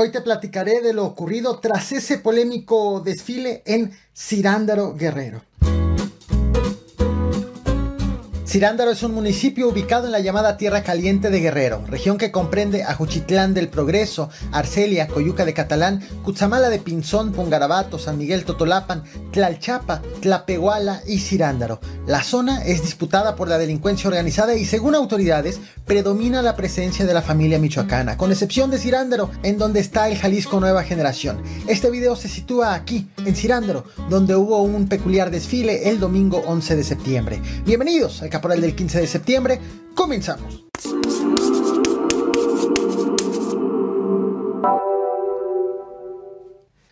Hoy te platicaré de lo ocurrido tras ese polémico desfile en Cirándaro Guerrero. Cirándaro es un municipio ubicado en la llamada Tierra Caliente de Guerrero, región que comprende a Juchitlán del Progreso, Arcelia, Coyuca de Catalán, Cutzamala de Pinzón, Pungarabato, San Miguel Totolapan, Tlalchapa, Tlapehuala y Cirándaro. La zona es disputada por la delincuencia organizada y según autoridades predomina la presencia de la familia michoacana, con excepción de Cirándaro, en donde está el Jalisco Nueva Generación. Este video se sitúa aquí, en Cirándaro, donde hubo un peculiar desfile el domingo 11 de septiembre. Bienvenidos al el del 15 de septiembre. Comenzamos.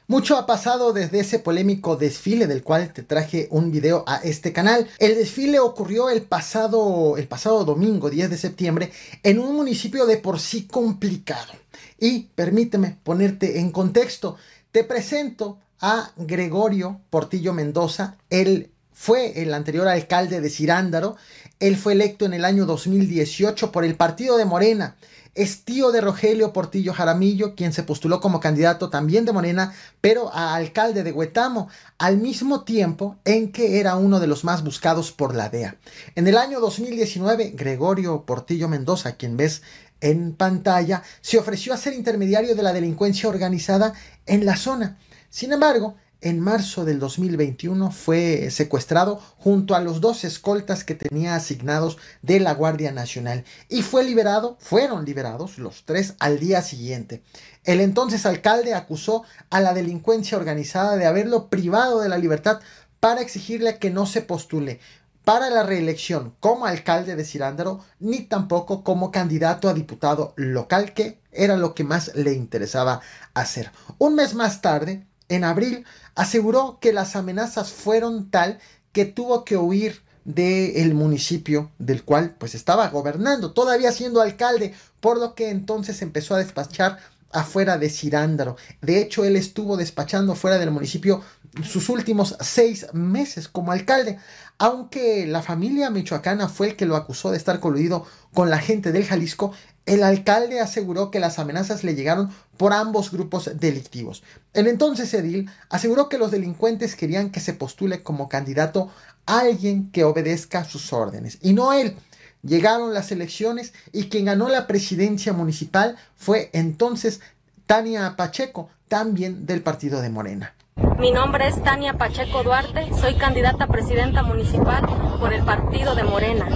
Mucho ha pasado desde ese polémico desfile del cual te traje un video a este canal. El desfile ocurrió el pasado, el pasado domingo 10 de septiembre en un municipio de por sí complicado. Y permíteme ponerte en contexto. Te presento a Gregorio Portillo Mendoza, el fue el anterior alcalde de Cirándaro. Él fue electo en el año 2018 por el partido de Morena. Es tío de Rogelio Portillo Jaramillo, quien se postuló como candidato también de Morena, pero a alcalde de Huetamo, al mismo tiempo en que era uno de los más buscados por la DEA. En el año 2019, Gregorio Portillo Mendoza, quien ves en pantalla, se ofreció a ser intermediario de la delincuencia organizada en la zona. Sin embargo, en marzo del 2021 fue secuestrado junto a los dos escoltas que tenía asignados de la Guardia Nacional y fue liberado, fueron liberados los tres al día siguiente. El entonces alcalde acusó a la delincuencia organizada de haberlo privado de la libertad para exigirle que no se postule para la reelección como alcalde de Cirándaro, ni tampoco como candidato a diputado local, que era lo que más le interesaba hacer. Un mes más tarde, en abril, aseguró que las amenazas fueron tal que tuvo que huir del municipio del cual pues estaba gobernando, todavía siendo alcalde, por lo que entonces empezó a despachar afuera de Cirándaro. De hecho, él estuvo despachando fuera del municipio sus últimos seis meses como alcalde, aunque la familia michoacana fue el que lo acusó de estar coludido con la gente del Jalisco, el alcalde aseguró que las amenazas le llegaron por ambos grupos delictivos. El entonces edil aseguró que los delincuentes querían que se postule como candidato a alguien que obedezca sus órdenes, y no él. Llegaron las elecciones y quien ganó la presidencia municipal fue entonces Tania Pacheco, también del partido de Morena. Mi nombre es Tania Pacheco Duarte, soy candidata a presidenta municipal por el partido de Morena.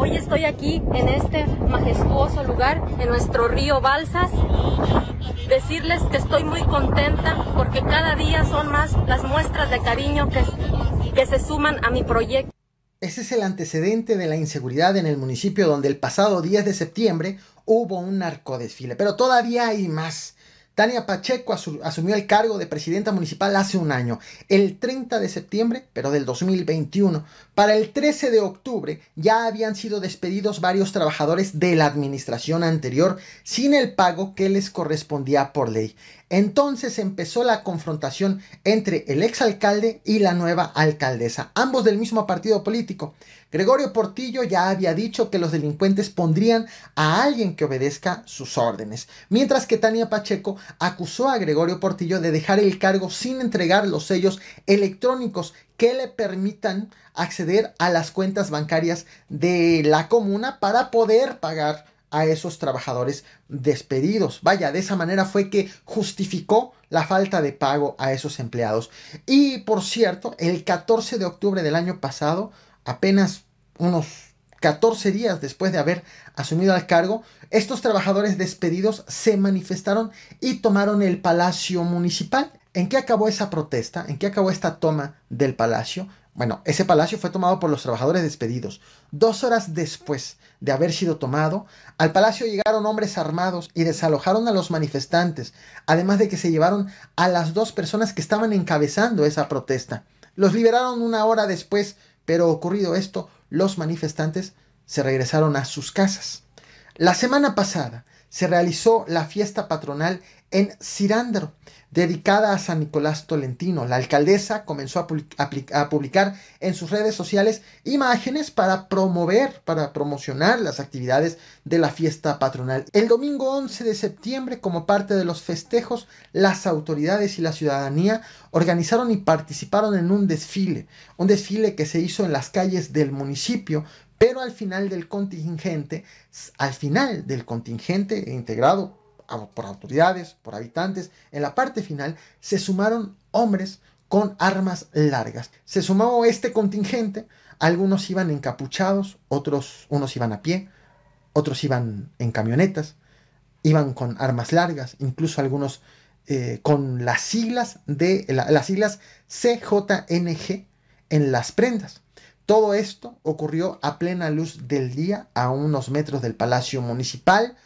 Hoy estoy aquí en este majestuoso lugar, en nuestro río Balsas. Decirles que estoy muy contenta porque cada día son más las muestras de cariño que, que se suman a mi proyecto. Ese es el antecedente de la inseguridad en el municipio donde el pasado 10 de septiembre hubo un narcodesfile, pero todavía hay más. Tania Pacheco asumió el cargo de presidenta municipal hace un año, el 30 de septiembre, pero del 2021. Para el 13 de octubre ya habían sido despedidos varios trabajadores de la administración anterior sin el pago que les correspondía por ley. Entonces empezó la confrontación entre el exalcalde y la nueva alcaldesa, ambos del mismo partido político. Gregorio Portillo ya había dicho que los delincuentes pondrían a alguien que obedezca sus órdenes, mientras que Tania Pacheco acusó a Gregorio Portillo de dejar el cargo sin entregar los sellos electrónicos que le permitan acceder a las cuentas bancarias de la comuna para poder pagar a esos trabajadores despedidos. Vaya, de esa manera fue que justificó la falta de pago a esos empleados. Y por cierto, el 14 de octubre del año pasado, apenas unos 14 días después de haber asumido el cargo, estos trabajadores despedidos se manifestaron y tomaron el Palacio Municipal. ¿En qué acabó esa protesta? ¿En qué acabó esta toma del palacio? Bueno, ese palacio fue tomado por los trabajadores despedidos. Dos horas después de haber sido tomado, al palacio llegaron hombres armados y desalojaron a los manifestantes, además de que se llevaron a las dos personas que estaban encabezando esa protesta. Los liberaron una hora después, pero ocurrido esto, los manifestantes se regresaron a sus casas. La semana pasada se realizó la fiesta patronal en Cirándaro, dedicada a San Nicolás Tolentino. La alcaldesa comenzó a, publicar en sus redes sociales imágenes para promover, para promocionar las actividades de la fiesta patronal. El domingo 11 de septiembre, como parte de los festejos, las autoridades y la ciudadanía organizaron y participaron en un desfile, un desfile que se hizo en las calles del municipio, pero al final del contingente, al final del contingente integrado por autoridades, por habitantes, en la parte final se sumaron hombres con armas largas. Se sumó este contingente, algunos iban encapuchados, otros unos iban a pie, otros iban en camionetas, iban con armas largas, incluso algunos eh, con las siglas de las siglas CJNG en las prendas. Todo esto ocurrió a plena luz del día a unos metros del Palacio Municipal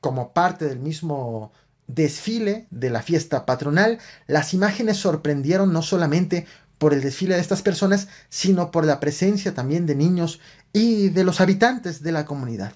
como parte del mismo desfile de la fiesta patronal. Las imágenes sorprendieron no solamente por el desfile de estas personas, sino por la presencia también de niños y de los habitantes de la comunidad.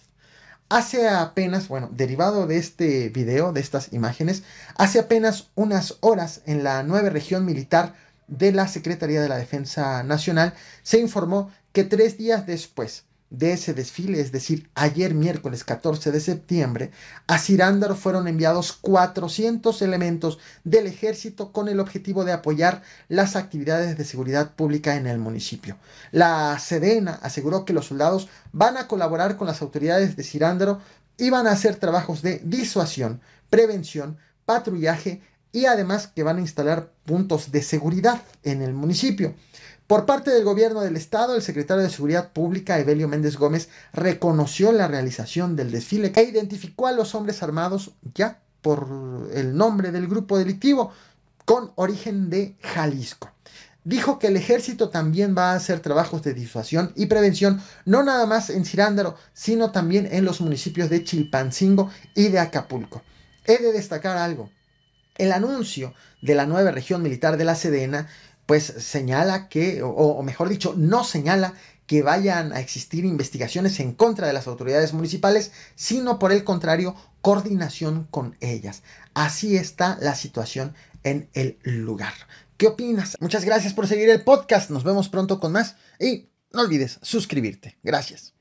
Hace apenas, bueno, derivado de este video, de estas imágenes, hace apenas unas horas en la nueva región militar de la Secretaría de la Defensa Nacional, se informó que tres días después de ese desfile, es decir, ayer miércoles 14 de septiembre, a Cirándaro fueron enviados 400 elementos del ejército con el objetivo de apoyar las actividades de seguridad pública en el municipio. La Sedena aseguró que los soldados van a colaborar con las autoridades de Cirándaro y van a hacer trabajos de disuasión, prevención, patrullaje y además que van a instalar puntos de seguridad en el municipio. Por parte del gobierno del estado, el secretario de Seguridad Pública, Evelio Méndez Gómez, reconoció la realización del desfile e identificó a los hombres armados ya por el nombre del grupo delictivo con origen de Jalisco. Dijo que el ejército también va a hacer trabajos de disuasión y prevención, no nada más en Cirándaro, sino también en los municipios de Chilpancingo y de Acapulco. He de destacar algo. El anuncio de la nueva región militar de la Sedena, pues señala que, o, mejor dicho, no señala que vayan a existir investigaciones en contra de las autoridades municipales, sino por el contrario, coordinación con ellas. Así está la situación en el lugar. ¿Qué opinas? Muchas gracias por seguir el podcast. Nos vemos pronto con más y no olvides suscribirte. Gracias.